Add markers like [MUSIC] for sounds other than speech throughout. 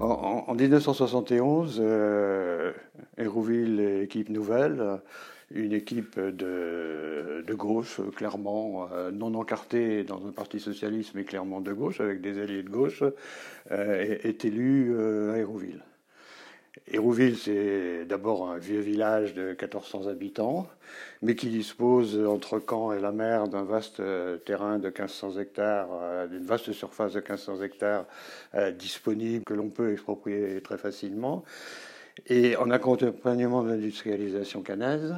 En, 1971, euh, Hérouville équipe nouvelle, une équipe de, gauche, clairement euh, non encartée dans un parti socialiste, mais clairement de gauche, avec des alliés de gauche, euh, est, élue euh, à Hérouville. Hérouville, c'est d'abord un vieux village de 1400 habitants, mais qui dispose entre Caen et la mer d'un vaste terrain de 1500 hectares, d'une vaste surface de 1500 hectares disponible que l'on peut exproprier très facilement. Et en accompagnement de l'industrialisation canaise,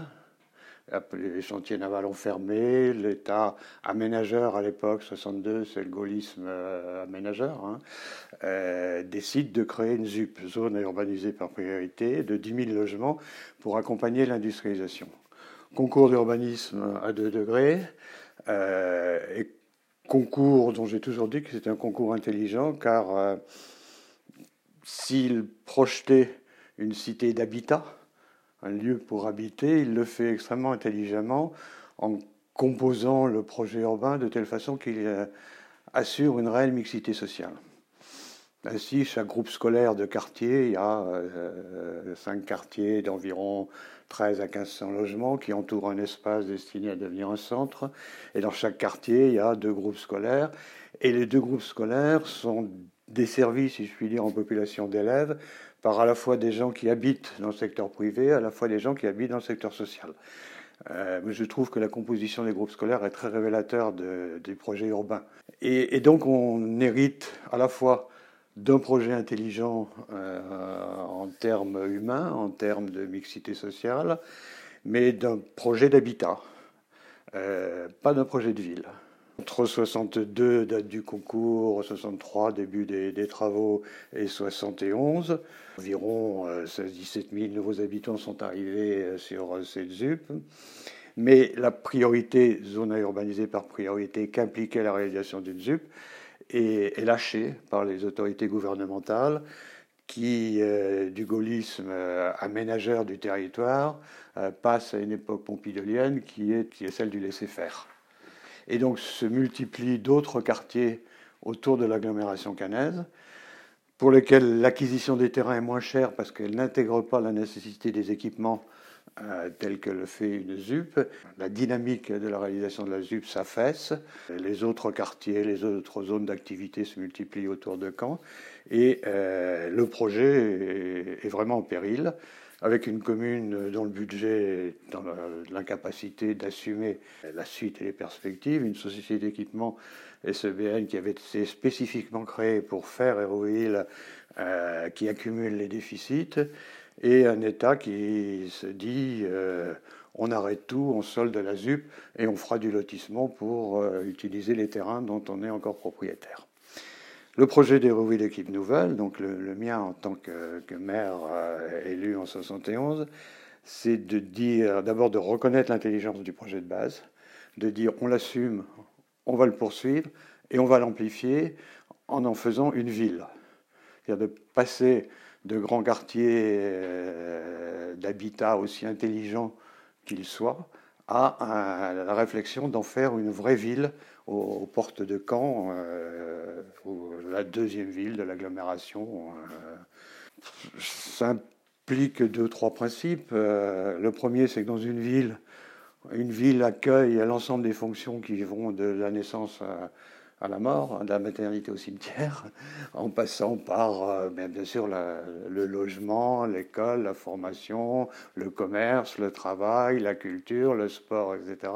les chantiers navals ont fermé, l'État aménageur à l'époque, 62, c'est le gaullisme euh, aménageur, hein, euh, décide de créer une ZUP, zone urbanisée par priorité, de 10 000 logements pour accompagner l'industrialisation. Concours d'urbanisme à 2 degrés, euh, et concours dont j'ai toujours dit que c'était un concours intelligent, car s'il projetait une cité d'habitat, un lieu pour habiter, il le fait extrêmement intelligemment en composant le projet urbain de telle façon qu'il euh, assure une réelle mixité sociale. Ainsi, chaque groupe scolaire de quartier, il y a euh, cinq quartiers d'environ 13 à 1500 logements qui entourent un espace destiné à devenir un centre. Et dans chaque quartier, il y a deux groupes scolaires. Et les deux groupes scolaires sont desservis, si je puis dire, en population d'élèves par à la fois des gens qui habitent dans le secteur privé, à la fois des gens qui habitent dans le secteur social. Euh, je trouve que la composition des groupes scolaires est très révélateur des projets urbains. Et, donc on hérite à la fois d'un projet intelligent euh, en termes humains, en termes de mixité sociale, mais d'un projet d'habitat, euh, pas d'un projet de ville. Entre 62, date du concours, 63, début des, travaux, et 71, environ 16-17 euh, 000 nouveaux habitants sont arrivés euh, sur euh, cette ZUP. Mais la priorité, zone à urbaniser par priorité, qu'impliquait la réalisation d'une ZUP, est, lâchée par les autorités gouvernementales qui, du gaullisme aménageur du territoire, passe à une époque pompidolienne qui est celle du laisser-faire. Et donc se multiplient d'autres quartiers autour de l'agglomération canaise, pour lesquels l'acquisition des terrains est moins chère parce qu'elle n'intègre pas la nécessité des équipements euh, tels que le fait une ZUP. La dynamique de la réalisation de la ZUP s'affaisse. Les autres quartiers, les autres zones d'activité se multiplient autour de Caen. Et euh, le projet est, vraiment en péril avec une commune dont le budget est dans l'incapacité d'assumer la suite et les perspectives, une société d'équipement SEBN qui avait été spécifiquement créée pour faire Héroïle, euh, qui accumule les déficits, et un État qui se dit euh, on arrête tout, on solde la ZUP et on fera du lotissement pour euh, utiliser les terrains dont on est encore propriétaire. Le projet d'Hérouville Équipe Nouvelle, donc le, mien en tant que, maire euh, élu en 71, c'est de dire, d'abord de reconnaître l'intelligence du projet de base, de dire on l'assume, on va le poursuivre et on va l'amplifier en en faisant une ville. C'est-à-dire de passer de grands quartiers euh, d'habitat aussi intelligents qu'ils soient à, la réflexion d'en faire une vraie ville aux, portes de Caen, euh, la deuxième ville de l'agglomération. Euh. ça implique deux, trois principes. Euh, le premier, c'est que dans une ville, une ville accueille l'ensemble des fonctions qui vont de la naissance à la mort, de la maternité au cimetière, [LAUGHS] en passant par euh, bien, sûr le logement, l'école, la formation, le commerce, le travail, la culture, le sport, etc.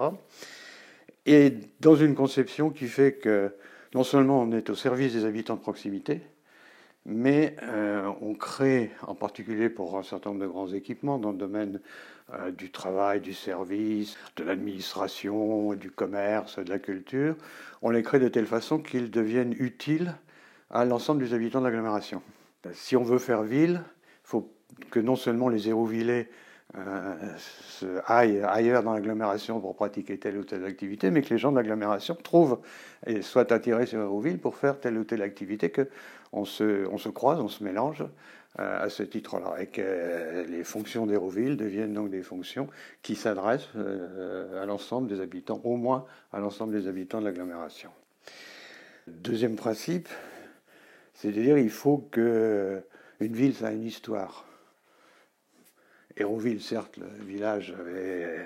Et dans une conception qui fait que non seulement on est au service des habitants de proximité, mais euh, on crée, en particulier pour un certain nombre de grands équipements dans le domaine euh, du travail, du service, de l'administration, du commerce, de la culture, on les crée de telle façon qu'ils deviennent utiles à l'ensemble des habitants de l'agglomération. Si on veut faire ville, il faut que non seulement les Hérouvillais euh, aillent ailleurs dans l'agglomération pour pratiquer telle ou telle activité, mais que les gens de l'agglomération trouvent et soient attirés sur Hérouville pour faire telle ou telle activité, qu'on se, on se croise, on se mélange à ce titre-là, et que les fonctions d'Hérouville deviennent donc des fonctions qui s'adressent à l'ensemble des habitants, au moins à l'ensemble des habitants de l'agglomération. Deuxième principe, c'est-à-dire il faut que une ville, ça a une histoire. Hérouville, certes, le village avait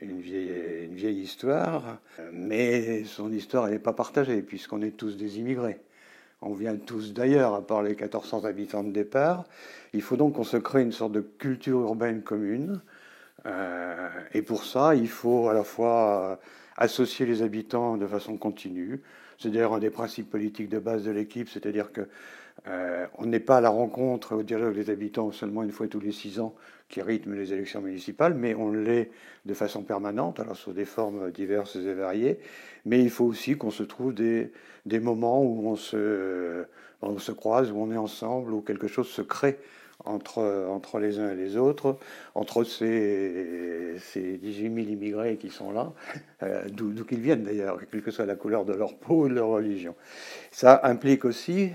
une vieille, une vieille histoire, mais son histoire n'est pas partagée, puisqu'on est tous des immigrés. On vient tous d'ailleurs, à part les 1400 habitants de départ. Il faut donc qu'on se crée une sorte de culture urbaine commune. Euh, et pour ça, il faut à la fois associer les habitants de façon continue. C'est d'ailleurs un des principes politiques de base de l'équipe, c'est-à-dire que euh, on n'est pas à la rencontre au dialogue des habitants seulement une fois tous les six ans qui rythme les élections municipales, mais on l'est de façon permanente, alors sous des formes diverses et variées. Mais il faut aussi qu'on se trouve des, des moments où on se, on se croise, où on est ensemble, où quelque chose se crée entre, entre les uns et les autres, entre ces, ces 18 000 immigrés qui sont là, euh, d'où qu'ils viennent d'ailleurs, quelle que soit la couleur de leur peau ou de leur religion. Ça implique aussi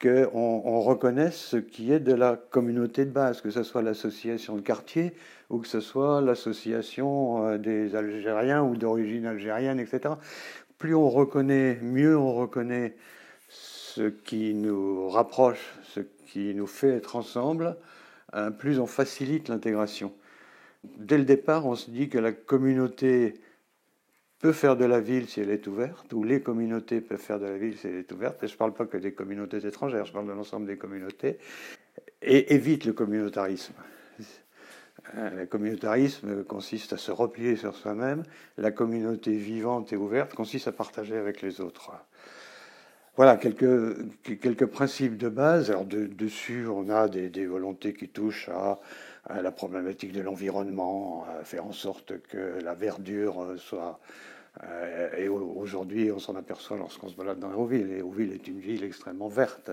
qu'on on reconnaisse ce qui est de la communauté de base, que ce soit l'association de quartier ou que ce soit l'association euh, des Algériens ou d'origine algérienne, etc. Plus on reconnaît, mieux on reconnaît ce qui nous rapproche, ce qui nous fait être ensemble, euh, plus on facilite l'intégration. Dès le départ, on se dit que la communauté peut faire de la ville si elle est ouverte, ou les communautés peuvent faire de la ville si elle est ouverte, et je ne parle pas que des communautés étrangères, je parle de l'ensemble des communautés, et évite le communautarisme. Euh, le communautarisme consiste à se replier sur soi-même, la communauté vivante et ouverte consiste à partager avec les autres. Voilà quelques, quelques principes de base. Alors dessus, on a des, des volontés qui touchent à, à la problématique de l'environnement, à faire en sorte que la verdure soit euh, et aujourd'hui, on s'en aperçoit lorsqu'on se balade dans Hérouville. Hérouville est une ville extrêmement verte,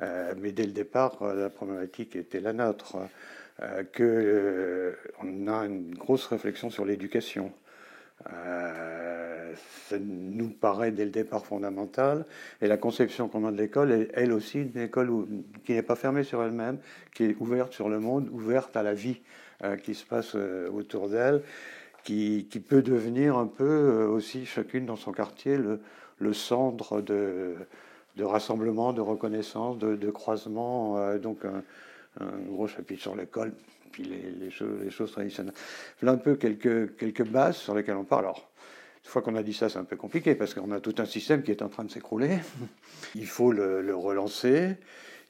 euh, mais dès le départ, la problématique était la nôtre. Euh, qu'on a une grosse réflexion sur l'éducation. Ça nous paraît dès le départ fondamental. Et la conception qu'on a de l'école est elle aussi une école qui n'est pas fermée sur elle-même, qui est ouverte sur le monde, ouverte à la vie qui se passe autour d'elle qui, peut devenir un peu euh, aussi, chacune dans son quartier, le, centre de, rassemblement, de reconnaissance, de, croisement. Euh, donc un, gros chapitre sur l'école, puis les, choses, traditionnelles. Voilà un peu quelques, bases sur lesquelles on parle. Alors, une fois qu'on a dit ça, c'est un peu compliqué parce qu'on a tout un système qui est en train de s'écrouler. [LAUGHS] Il faut le relancer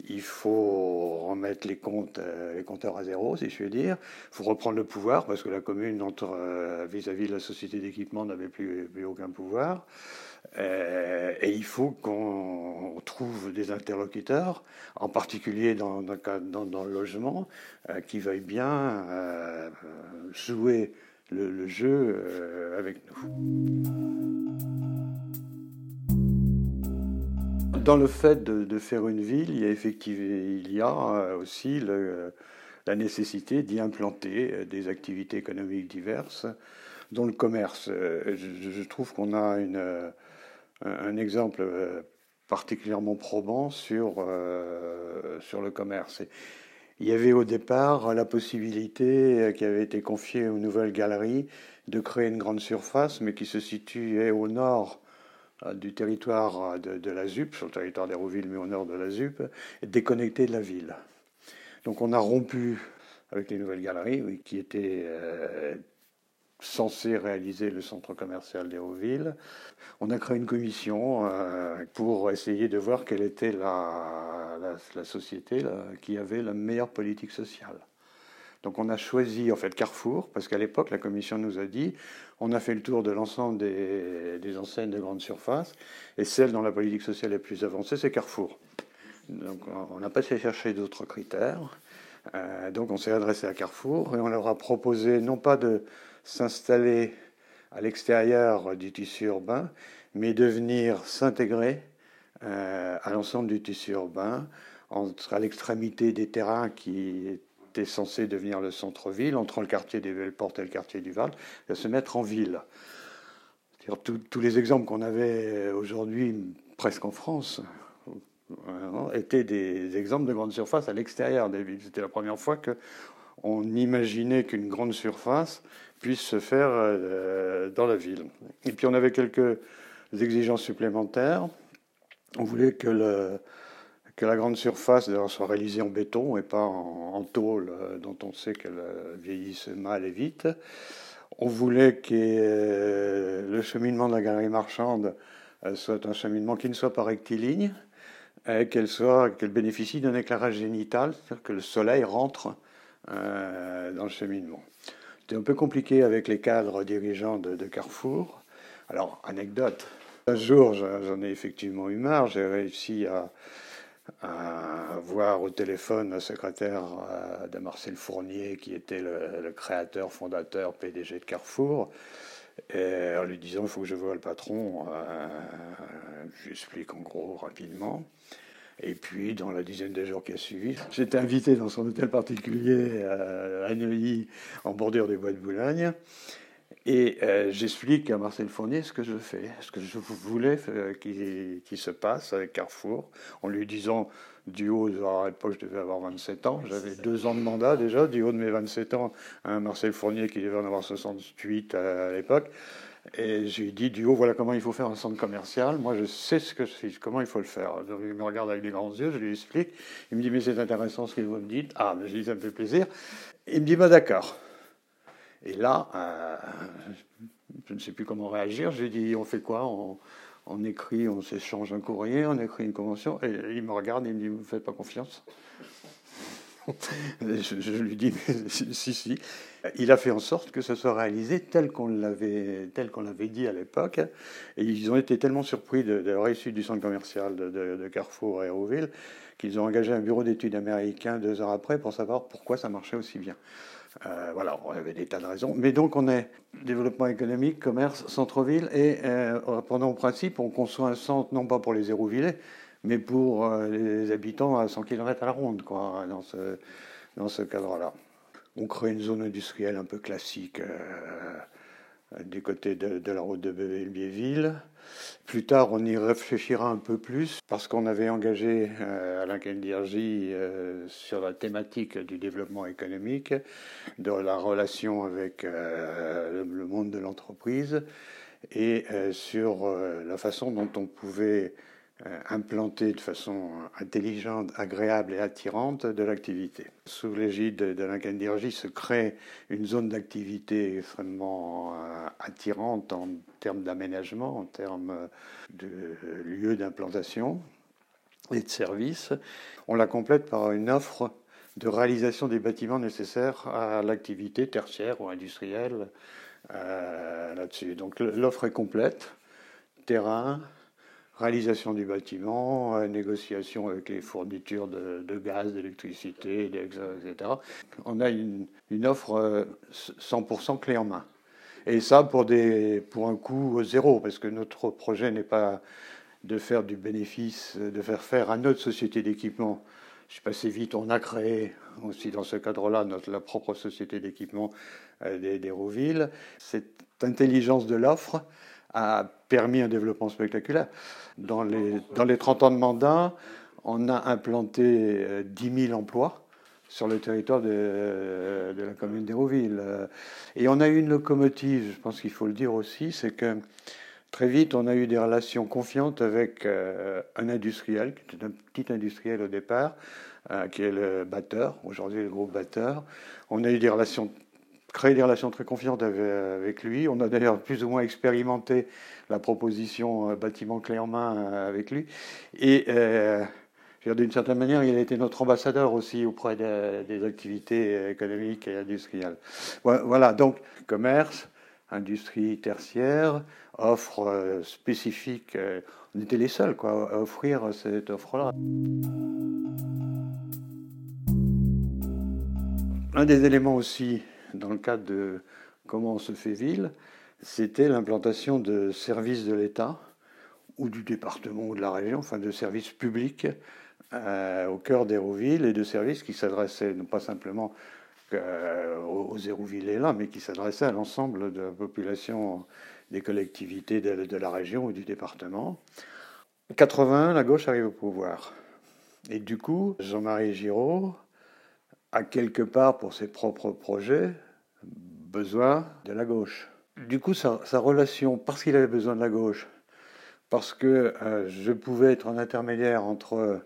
il faut remettre les comptes, euh, les compteurs à zéro, si je puis dire. Il faut reprendre le pouvoir parce que la commune, euh, vis-à-vis de la société d'équipement, n'avait plus, aucun pouvoir. Euh, et il faut qu'on trouve des interlocuteurs, en particulier dans, le logement, qui veuillent bien jouer le jeu avec nous dans le fait de, faire une ville, il y a effectivement il y a euh, aussi la nécessité d'y implanter euh, des activités économiques diverses, dont le commerce. Euh, je, trouve qu'on a une, un exemple particulièrement probant sur, sur le commerce. il y avait au départ la possibilité qui avait été confiée aux nouvelles galeries de créer une grande surface, mais qui se situait au nord euh, du territoire de, la ZUP, sur le territoire d'Hérouville, mais au nord de la ZUP, déconnecté de la ville. Donc on a rompu avec les nouvelles galeries, qui étaient euh, censées réaliser le centre commercial d'Hérouville. On a créé une commission euh, pour essayer de voir quelle était la, la société qui avait la meilleure politique sociale. Donc on a choisi en fait Carrefour, parce qu'à l'époque, la commission nous a dit, on a fait le tour de l'ensemble des, enseignes de grande surface, et celle dont la politique sociale est plus avancée, c'est Carrefour. Donc on n'a pas essayé chercher d'autres critères. Euh, donc on s'est adressé à Carrefour et on leur a proposé non pas de s'installer à l'extérieur du tissu urbain, mais de venir s'intégrer euh, à l'ensemble du tissu urbain, entre à l'extrémité des terrains qui était censé devenir le centre-ville, entre le quartier des Belles-Portes et le quartier du Val, à se mettre en ville. Tous les exemples qu'on avait aujourd'hui, presque en France, étaient des exemples de grandes surfaces à l'extérieur des villes. C'était la première fois qu'on imaginait qu'une grande surface puisse se faire euh, dans la ville. Et puis on avait quelques exigences supplémentaires. On voulait que, la grande surface soit réalisée en béton et pas en, tôle, euh, dont on sait qu'elle euh, vieillisse mal et vite. On voulait que le cheminement de la galerie marchande soit un cheminement qui ne soit pas rectiligne, qu'elle soit qu'elle bénéficie d'un éclairage génital, c'est-à-dire que le soleil rentre dans le cheminement. C'était un peu compliqué avec les cadres dirigeants de, Carrefour. Alors, anecdote, un jour, j'en ai effectivement eu marre, j'ai réussi à, voir au téléphone le secrétaire euh, de Marcel Fournier, qui était le, créateur, fondateur, PDG de Carrefour, et en lui disant il faut que je voie le patron. Euh, j'explique en gros rapidement. Et puis, dans la dizaine de jours qui a suivi, j'étais invité dans son hôtel particulier à Neuilly, en bordure des bois de Boulogne. Et euh, j'explique à Marcel Fournier ce que je fais, ce que je voulais euh, qu'il se passe avec Carrefour, en lui disant du haut, à l'époque je devais avoir 27 ans, j'avais deux ans de mandat déjà, du haut de mes 27 ans, Marcel Fournier qui devait en avoir 68 à l'époque. Et j'ai dit du haut, voilà comment il faut faire un centre commercial. Moi, je sais ce que c'est, comment il faut le faire. il me regarde avec des grands yeux, je lui explique. Il me dit, mais c'est intéressant ce que vous me dites. Ah, mais je dis, ça me fait plaisir. Il me dit, bah d'accord. Et là, euh, je ne sais plus comment réagir. J'ai dit, on fait quoi? On, on, écrit, on s'échange un courrier, on écrit une convention. Et il me regarde et il me dit, vous ne faites pas confiance [LAUGHS] je, lui dis, si, si. Il a fait en sorte que ce soit réalisé tel qu'on l'avait, tel qu'on l'avait dit à l'époque. Et ils ont été tellement surpris de, la réussite du centre commercial de, Carrefour à Hérouville qu'ils ont engagé un bureau d'études américain deux heures après pour savoir pourquoi ça marchait aussi bien. Euh, voilà, on avait des tas de raisons. Mais donc, on est développement économique, commerce, centre-ville, et euh, pendant au principe, on conçoit un centre non pas pour les Hérouvillais, mais pour euh, les habitants à 100 km à la ronde, quoi, dans ce, dans ce cadre-là. On crée une zone industrielle un peu classique euh, du côté de, la route de Belleville. Plus tard, on y réfléchira un peu plus parce qu'on avait engagé euh, Alain Kendirji sur la thématique du développement économique, de la relation avec le monde de l'entreprise et sur la façon dont on pouvait euh, implanter de façon intelligente, agréable et attirante de l'activité. Sous l'égide de l'Incandirgie se crée une zone d'activité extrêmement euh, attirante en termes d'aménagement, en termes de lieux d'implantation et de services. On la complète par une offre de réalisation des bâtiments nécessaires à l'activité tertiaire ou industrielle euh, là-dessus. Donc l'offre est complète, terrain, réalisation du bâtiment, euh, négociation avec les fournitures de, gaz, d'électricité, etc. On a une, offre 100% euh, clé en main. Et ça pour, des, pour un coût zéro, parce que notre projet n'est pas de faire du bénéfice, de faire faire à notre société d'équipement. Je suis passé vite, on a créé aussi dans ce cadre-là la propre société d'équipement euh, des Cette intelligence de l'offre, a permis un développement spectaculaire. Dans les, dans les 30 ans de mandat, on a implanté 10 euh, 000 emplois sur le territoire de, euh, de la commune d'Hérouville. Et on a eu une locomotive, je pense qu'il faut le dire aussi, c'est que très vite, on a eu des relations confiantes avec euh, un industriel, qui était un petit industriel au départ, qui est le batteur, aujourd'hui le groupe batteur. On a eu des relations créé des relations très confiantes avec, lui. On a d'ailleurs plus ou moins expérimenté la proposition euh, bâtiment clé en main euh, avec lui. Et euh, d'une certaine manière, il a été notre ambassadeur aussi auprès des activités économiques et industrielles. Voilà, donc commerce, industrie tertiaire, offre spécifique. On était les seuls à offrir cette offre-là. Un des éléments aussi dans le cadre de comment on se fait ville, c'était l'implantation de services de l'État ou du département ou de la région, enfin de services publics euh, au cœur d'Hérouville et de services qui s'adressaient non pas simplement euh, aux Hérouvillais-là, mais qui s'adressaient à l'ensemble de la population des collectivités de, la région ou du département. 80, la gauche arrive au pouvoir. Et du coup, Jean-Marie Giraud a quelque part, pour ses propres projets, besoin de la gauche. Du coup, sa, relation, parce qu'il avait besoin de la gauche, parce que euh, je pouvais être un intermédiaire entre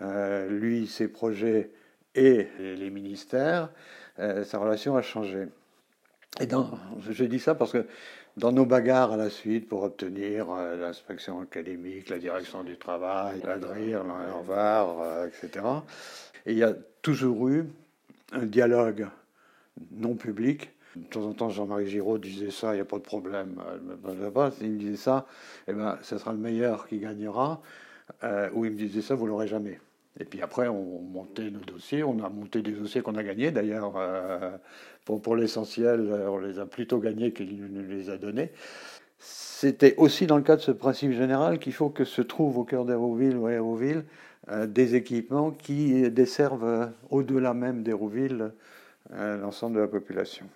euh, lui, ses projets et les ministères, euh, sa relation a changé. Et je dis ça parce que dans nos bagarres à la suite pour obtenir l'inspection académique, la direction du travail, la DRIR, l'Envar, etc., il y a toujours eu un dialogue non public de temps en temps, Jean-Marie Giraud disait ça, il n'y a pas de problème. S'il me disait ça, eh ben, ce sera le meilleur qui gagnera. Euh, ou il me disait ça, vous l'aurez jamais. Et puis après, on montait nos dossiers. On a monté des dossiers qu'on a gagnés. D'ailleurs, euh, pour, l'essentiel, on les a plutôt gagnés qu'il nous les a donnés. C'était aussi dans le cadre de ce principe général qu'il faut que se trouvent au cœur d'Hérouville ou Hérouville euh, des équipements qui desservent au-delà même d'Hérouville l'ensemble de la population.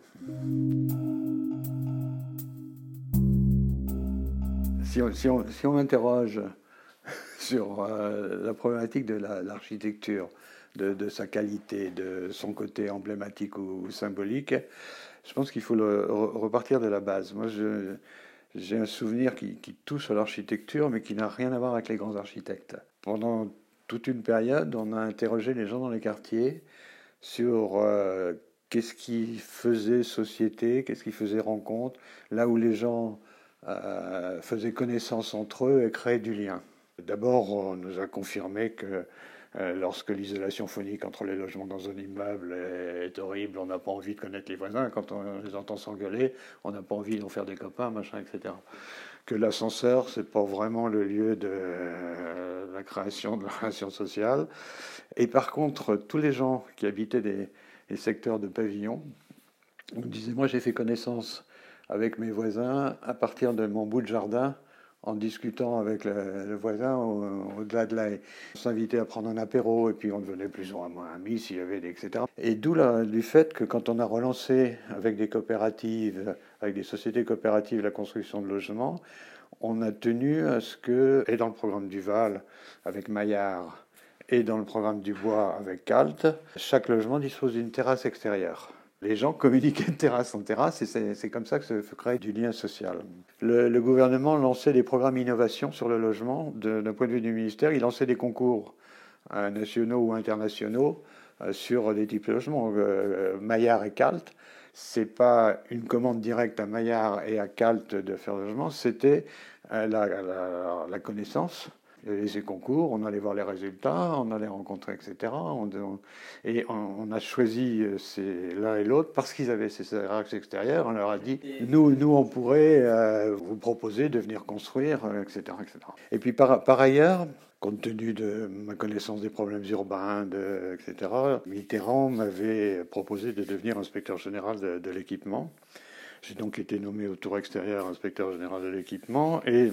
Si on, si on, si on interroge [LAUGHS] sur euh, la problématique de l'architecture, de, de, sa qualité, de son côté emblématique ou, symbolique, je pense qu'il faut repartir de la base. Moi, j'ai un souvenir qui, qui touche à l'architecture, mais qui n'a rien à voir avec les grands architectes. Pendant toute une période, on a interrogé les gens dans les quartiers sur euh, qu'est-ce qui faisait société, qu'est-ce qui faisait rencontre, là où les gens euh, faisaient connaissance entre eux et créaient du lien. D'abord, on nous a confirmé que euh, lorsque l'isolation phonique entre les logements dans un immeuble est, horrible, on n'a pas envie de connaître les voisins. Quand on les entend s'engueuler, on n'a pas envie d'en faire des copains, machin, etc. Que l'ascenseur, c'est pas vraiment le lieu de euh, la création de la relation sociale. Et par contre, tous les gens qui habitaient des, secteurs de pavillon. On me disait, moi j'ai fait connaissance avec mes voisins à partir de mon bout de jardin en discutant avec le, voisin au-delà de là. On s'invitait à prendre un apéro et puis on devenait plus ou moins amis s'il y avait des etc. Et d'où du fait que quand on a relancé avec des coopératives, avec des sociétés coopératives la construction de logements, on a tenu à ce que, et dans le programme du Val avec Maillard, et dans le programme du bois avec CALT, chaque logement dispose d'une terrasse extérieure. Les gens communiquaient de terrasse en terrasse et c'est comme ça que se crée du lien social. Le, gouvernement lançait des programmes innovation sur le logement. D'un point de vue du ministère, il lançait des concours euh, nationaux ou internationaux euh, sur des types de logements. Euh, Maillard et CALT, c'est pas une commande directe à Maillard et à CALT de faire le logement, c'était la, la connaissance les concours, on allait voir les résultats, on allait rencontrer, etc. et on, a choisi euh, l'un et l'autre parce qu'ils avaient ces axes extérieurs. On leur a dit, nous, nous on pourrait euh, vous proposer de venir construire, etc. Euh, etc. Et puis par, par ailleurs, compte tenu de ma connaissance des problèmes urbains, etc., Mitterrand m'avait proposé de devenir inspecteur général de l'équipement. J'ai donc été nommé au tour extérieur inspecteur général de l'équipement et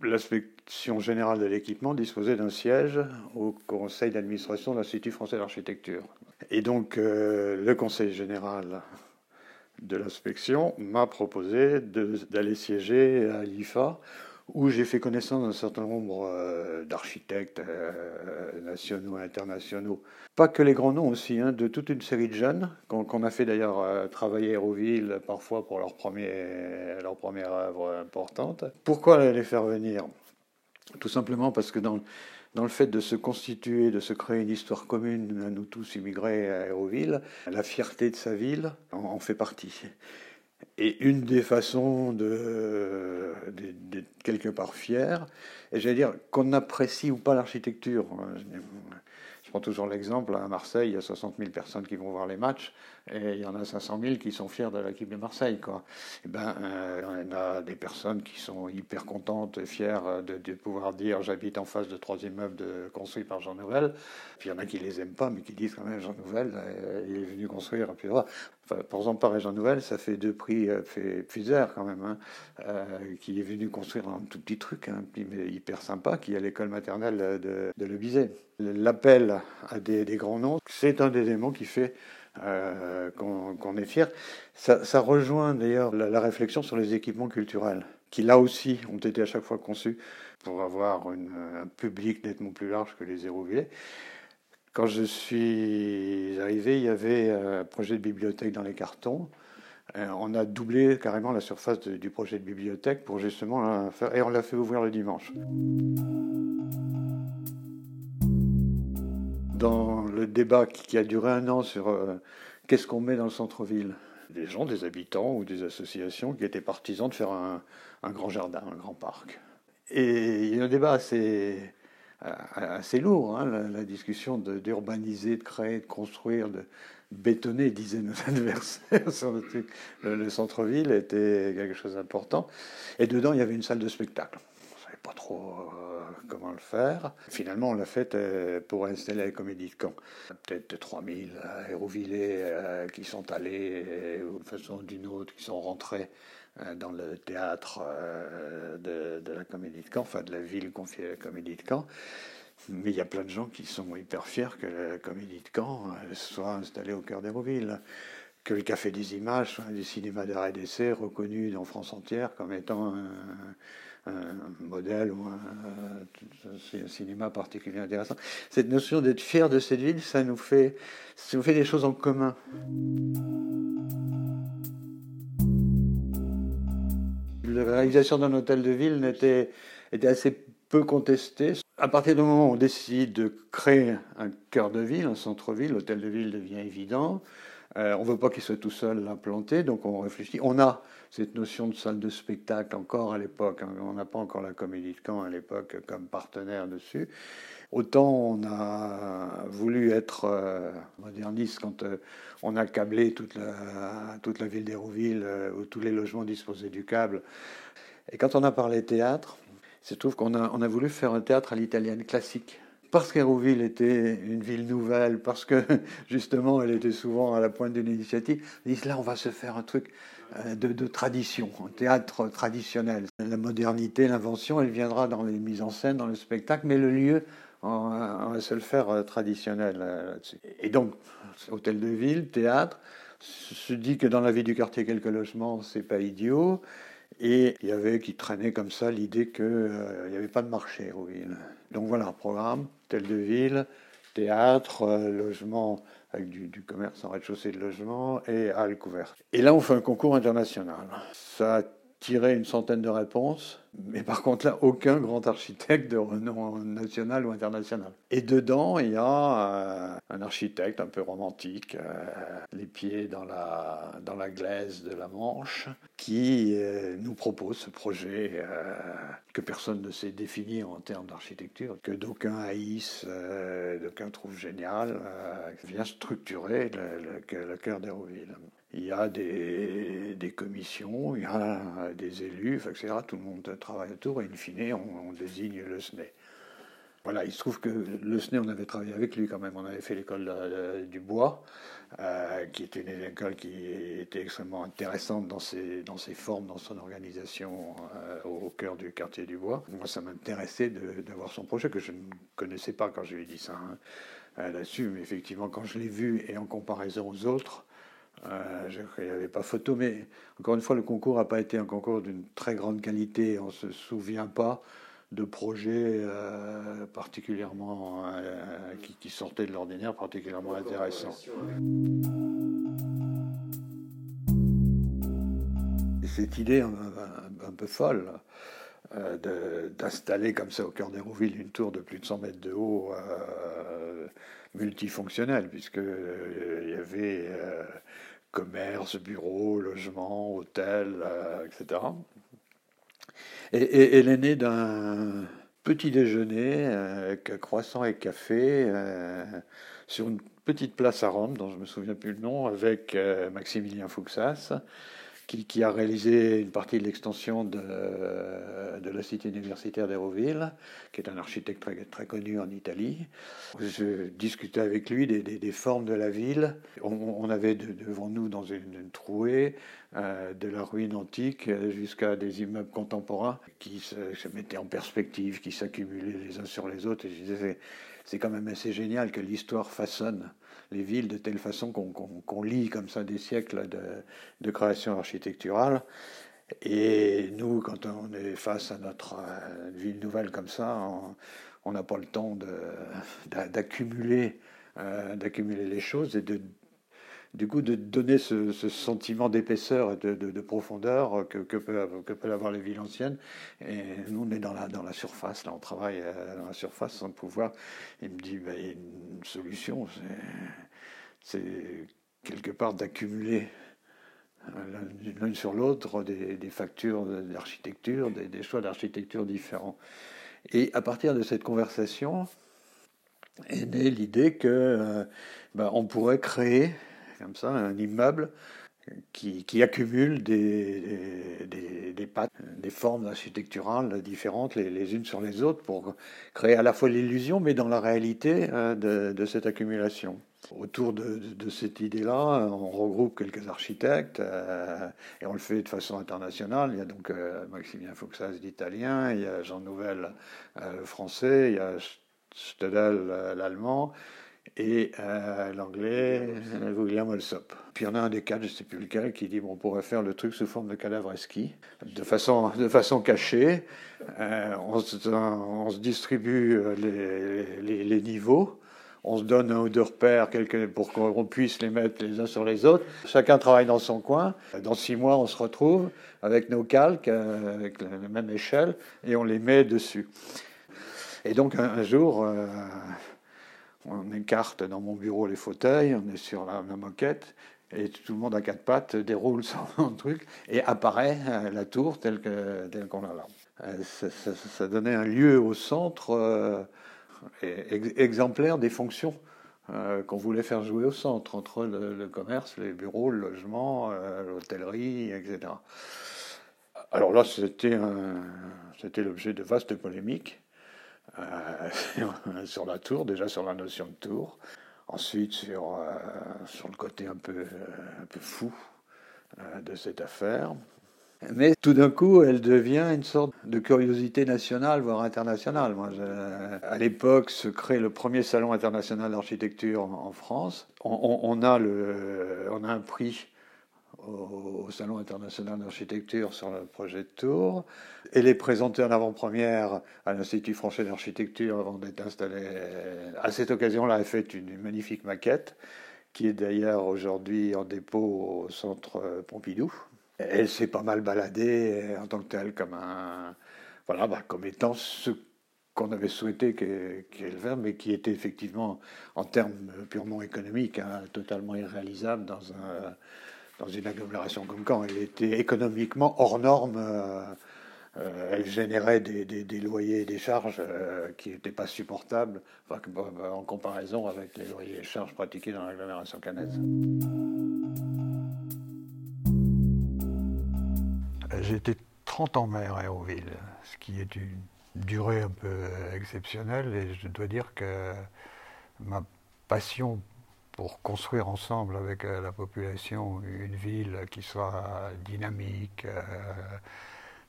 l'inspection générale de l'équipement disposait d'un siège au conseil d'administration de l'Institut français d'architecture. Et donc euh, le conseil général de l'inspection m'a proposé d'aller siéger à l'IFA où j'ai fait connaissance d'un certain nombre euh, d'architectes euh, nationaux et internationaux. Pas que les grands noms aussi, hein, de toute une série de jeunes qu'on a fait d'ailleurs euh, travailler à Hérouville parfois pour leur, premier, leur première œuvre importante. Pourquoi les faire venir? Tout simplement parce que dans, dans le fait de se constituer, de se créer une histoire commune, nous tous immigrés à Hérouville, la fierté de sa ville en fait partie. Et une des façons d'être quelque part fier, et j'allais dire qu'on apprécie ou pas l'architecture. Je prends toujours l'exemple, à Marseille, il y a 60 000 personnes qui vont voir les matchs, et il y en a 500 000 qui sont fiers de l'équipe de Marseille. Quoi. Et ben, euh, y a des personnes qui sont hyper contentes et fières de, de pouvoir dire j'habite en face de trois immeubles de, construits par Jean Nouvel. Puis il y en a qui les aiment pas, mais qui disent quand même Jean Nouvel, euh, il est venu construire. Puis, voilà. enfin, par exemple, par Jean Nouvel, ça fait deux prix euh, fait quand même, hein, euh, qui est venu construire un tout petit truc, hein, mais hyper sympa, qui est à l'école maternelle de, de Le Bizet. L'appel à des, des grands noms, c'est un des éléments qui fait euh, qu'on est fier. Ça, rejoint d'ailleurs la, réflexion sur les équipements culturels, qui là aussi ont été à chaque fois conçus pour avoir un public nettement plus large que les Hérouvillers. Quand je suis arrivé, il y avait un projet de bibliothèque dans les cartons. Euh, on a doublé carrément la surface du projet de bibliothèque pour justement et on l'a fait ouvrir le dimanche. Dans le débat qui a duré un an sur euh, qu'est-ce qu'on met dans le centre-ville, des gens, des habitants ou des associations qui étaient partisans de faire un, grand jardin, un grand parc. Et il y a un débat assez, euh, assez lourd, hein, la, discussion d'urbaniser, de, créer, de construire, de bétonner, disaient nos adversaires [LAUGHS] sur le centre-ville était quelque chose d'important. Et dedans, il y avait une salle de spectacle. Pas trop euh, comment le faire. Finalement, on l'a fait euh, pour installer la comédie de Caen. Peut-être 3000 Hérouvillés qui sont allés, d'une façon ou d'une autre, qui sont rentrés dans le théâtre de, la Comédie de Caen, enfin de la ville confiée à la Comédie de Caen. Mais il y a plein de gens qui sont hyper fiers que la Comédie de Caen euh, soit installée au cœur d'Hérouville, que le Café des Images soit un des cinémas d'art et d'essai reconnu dans France entière comme étant un, modèle ou un, cinéma particulièrement intéressant. Cette notion d'être fier de cette ville, ça nous fait, ça nous fait des choses en commun. La réalisation d'un hôtel de ville était, était assez peu contestée. À partir du moment où on décide de créer un cœur de ville, un centre-ville, l'hôtel de ville devient évident. Euh, on ne veut pas qu'il soit tout seul implanté, donc on réfléchit. On a cette notion de salle de spectacle encore à l'époque. Hein. On n'a pas encore la Comédie de Caen à l'époque comme partenaire dessus. Autant on a voulu être euh, moderniste quand euh, on a câblé toute la, toute la ville d'Hérouville, où tous les logements disposaient du câble. Et quand on a parlé théâtre, se trouve qu'on a, on a voulu faire un théâtre à l'italienne classique. Parce qu'Hérouville était une ville nouvelle, parce que [LAUGHS] justement elle était souvent à la pointe d'une initiative, on dit là on va se faire un truc euh, de, tradition, un théâtre traditionnel. La modernité, l'invention, elle viendra dans les mises en scène, dans le spectacle, mais le lieu, on, va se le faire euh, traditionnel euh, là-dessus. Et donc, hôtel de ville, théâtre, se dit que dans la vie du quartier, quelques logements, c'est pas idiot. Et il y avait qui traînait comme ça l'idée qu'il n'y avait pas de marché villes. Donc voilà, programme, tel de ville, théâtre, euh, logement avec du, commerce en rez-de-chaussée de logement et halle couverte. Et là, on fait un concours international. Ça tiré une centaine de réponses, mais par contre là, aucun grand architecte de renom national ou international. Et dedans, il y a euh, un architecte un peu romantique, euh, les pieds dans la, dans la glaise de la Manche, qui euh, nous propose ce projet que personne ne sait définir en termes d'architecture, que d'aucuns haïssent, d'aucuns trouvent génial, qui vient structurer le, cœur d'Hérouville il y a des, des, commissions, il y a des élus, etc. Tout le monde travaille autour et in fine, on, désigne le SNE. Voilà, il se trouve que le SNE, on avait travaillé avec lui quand même. On avait fait l'école du bois, euh, qui était une école qui était extrêmement intéressante dans ses, dans ses formes, dans son organisation euh, au cœur du quartier du bois. Moi, ça m'intéressait d'avoir son projet, que je ne connaissais pas quand je lui ai dit ça hein, euh, là-dessus. Mais effectivement, quand je l'ai vu et en comparaison aux autres, euh, il n'y avait pas photo, mais encore une fois, le concours n'a pas été un concours d'une très grande qualité. On ne se souvient pas de projets euh, particulièrement euh, qui, sortaient de l'ordinaire, particulièrement intéressants. cette idée un, peu folle d'installer comme ça au cœur d'Hérouville une tour de plus de 100 mètres de haut multifonctionnelle, puisqu'il y avait commerce, bureau, logement, hôtel, euh, etc. Et, elle est née d'un petit déjeuner avec croissant et café euh, sur une petite place à Rome, dont je me souviens plus le nom, avec euh, Maximilien Fuxas qui, a réalisé une partie de l'extension de, de, la cité universitaire d'Hérouville, qui est un architecte très, très, connu en Italie. Je discutais avec lui des, des, formes de la ville. On, avait devant nous, dans une, trouée, euh, de la ruine antique jusqu'à des immeubles contemporains qui se, se mettaient en perspective, qui s'accumulaient les uns sur les autres. Et je disais, c'est quand même assez génial que l'histoire façonne les villes de telle façon qu'on lit comme ça des siècles de, création architecturale. Et nous, quand on est face à notre ville nouvelle comme ça, on n'a pas le temps d'accumuler d'accumuler les choses et de du coup, de donner ce, sentiment d'épaisseur et de, profondeur que, que, peuvent avoir les villes anciennes. Et nous, on est dans la, surface, là, on travaille euh, dans la surface sans pouvoir. Il me dit, ben, une solution, c'est quelque part d'accumuler euh, l'une sur l'autre des, factures d'architecture, des, choix d'architecture différents. Et à partir de cette conversation est née l'idée que ben, on pourrait créer comme ça, un immeuble qui, accumule des, des, pattes, des formes architecturales différentes les, unes sur les autres pour créer à la fois l'illusion, mais dans la réalité euh, de, cette accumulation. Autour de, cette idée-là, on regroupe quelques architectes euh, et on le fait de façon internationale. Il y a donc euh, Maximilien Foxas l'italien, il y a Jean Nouvel le français, il y a Stedel l'allemand et euh, l'anglais William Alsop. Puis il y en a un des quatre, je ne sais plus lequel, qui dit on pourrait faire le truc sous forme de cadavre ski, de façon, cachée. Euh, on, se, distribue euh, les, les, les, niveaux. On se donne un ou deux repères pour qu'on puisse les mettre les uns sur les autres. Chacun travaille dans son coin. Dans six mois, on se retrouve avec nos calques, avec la même échelle, et on les met dessus. Et donc un, jour, on écarte dans mon bureau les fauteuils, on est sur la, moquette, et tout le monde à quatre pattes déroule [LAUGHS] son truc, et apparaît euh, la tour telle qu'on telle a là. Euh, ça, donnait un lieu au centre euh, exemplaire des fonctions qu'on voulait faire jouer au centre, entre le, commerce, les bureaux, le logement, l'hôtellerie, etc. Alors là, c'était l'objet de vastes polémiques. Euh, [LAUGHS] sur la tour, déjà sur la notion de tour. Ensuite, sur, euh, sur le côté un peu, euh, un peu fou de cette affaire. Mais tout d'un coup, elle devient une sorte de curiosité nationale, voire internationale. Moi, à l'époque, se crée le premier salon international d'architecture en, France. On, a le, on a un prix au, Salon international d'architecture sur le projet de tour. Elle est présentée en avant-première à l'Institut français d'architecture avant d'être installée. À cette occasion-là, elle fait une magnifique maquette qui est d'ailleurs aujourd'hui en dépôt au centre Pompidou. Elle s'est pas mal baladée en tant que telle comme un, voilà, bah, comme étant ce qu'on avait souhaité qu'elle fasse, mais qui était effectivement, en termes purement économiques, hein, totalement irréalisable dans un, dans une agglomération comme Caen. Elle était économiquement hors norme. Euh, euh, elle générait des, loyers et des charges euh, qui n'étaient pas supportables enfin, en comparaison avec les loyers et charges pratiqués dans l'agglomération canaise. J'ai été 30 ans maire à Aéroville, ce qui est une durée un peu exceptionnelle et je dois dire que ma passion pour construire ensemble avec euh, la population une ville qui soit dynamique, euh,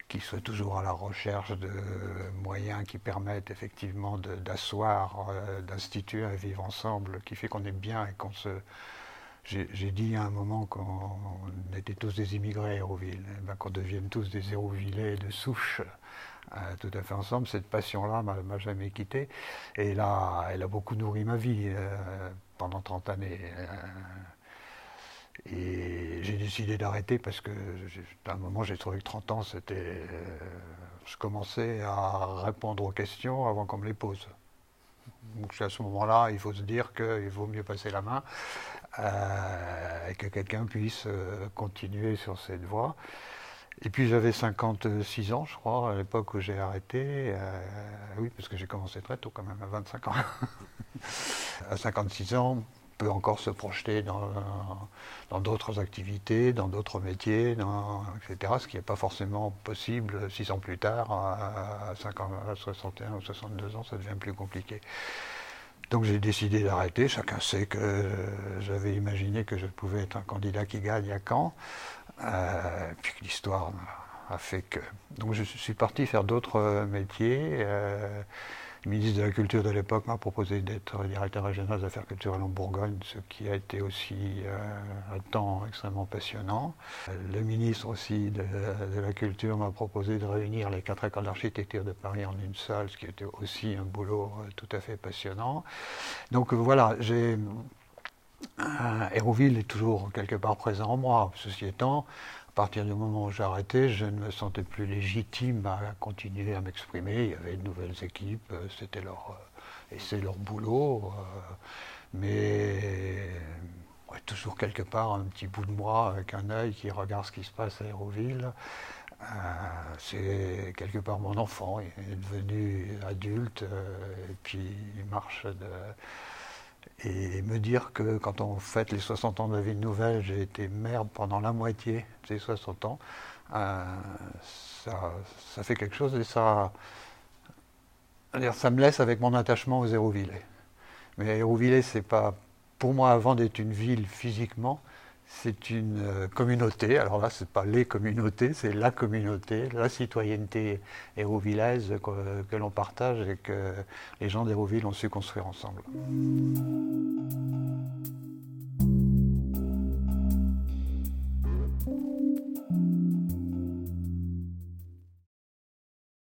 qui soit toujours à la recherche de moyens qui permettent effectivement d'asseoir, euh, d'instituer un vivre ensemble qui fait qu'on est bien et qu'on se... J'ai dit à un moment qu'on était tous des immigrés Hérouville, eh ben, qu'on devienne tous des Hérouvillais de souche tout à fait ensemble. Cette passion-là m'a jamais quitté. Et là, elle a beaucoup nourri ma vie pendant 30 années. Euh, et j'ai décidé d'arrêter parce que à un moment j'ai trouvé que 30 ans c'était. Euh, je commençais à répondre aux questions avant qu'on me les pose. Donc à ce moment-là, il faut se dire qu'il vaut mieux passer la main euh, et que quelqu'un puisse continuer sur cette voie. Et puis j'avais 56 ans, je crois, à l'époque où j'ai arrêté. oui, parce que j'ai commencé très tôt, quand même, à 25 ans. [LAUGHS] à 56 ans, peut encore se projeter dans, d'autres activités, dans d'autres métiers, etc. Ce qui n'est pas forcément possible six ans plus tard, à, 61 ou 62 ans, ça devient plus compliqué. Donc j'ai décidé d'arrêter. Chacun sait que j'avais imaginé que je pouvais être un candidat qui gagne à Caen. Euh, puis l'histoire a fait que. Donc je suis parti faire d'autres métiers. Euh, Le ministre de la Culture de l'époque m'a proposé d'être directeur régional des affaires culturelles en Bourgogne, ce qui a été aussi un temps extrêmement passionnant. Le ministre aussi de, la Culture m'a proposé de réunir les quatre écoles d'architecture de Paris en une salle, ce qui était aussi un boulot tout à fait passionnant. Donc voilà, j'ai Hérouville est toujours quelque part présent en moi. Ceci étant, partir du moment où arrêté, je ne me sentais plus légitime à continuer à m'exprimer. Il y avait de nouvelles équipes, euh, c'était leur euh, et c'est leur boulot. Euh, mais toujours quelque part un petit bout de moi avec un œil qui regarde ce qui se passe à Hérouville. c'est quelque part mon enfant, il est devenu adulte et puis il marche de, et me dire que quand on fête les 60 ans de la ville nouvelle, j'ai été merde pendant la moitié de ces 60 ans, euh, ça, fait quelque chose et ça, ça me laisse avec mon attachement aux Hérouvillais. Mais Hérouvillers, c'est pas, pour moi, avant d'être une ville physiquement, c'est une euh, communauté, alors là, ce n'est pas les communautés, c'est la communauté, la citoyenneté hérovillaise que, que l'on partage et que les gens d'Hérouville ont su construire ensemble.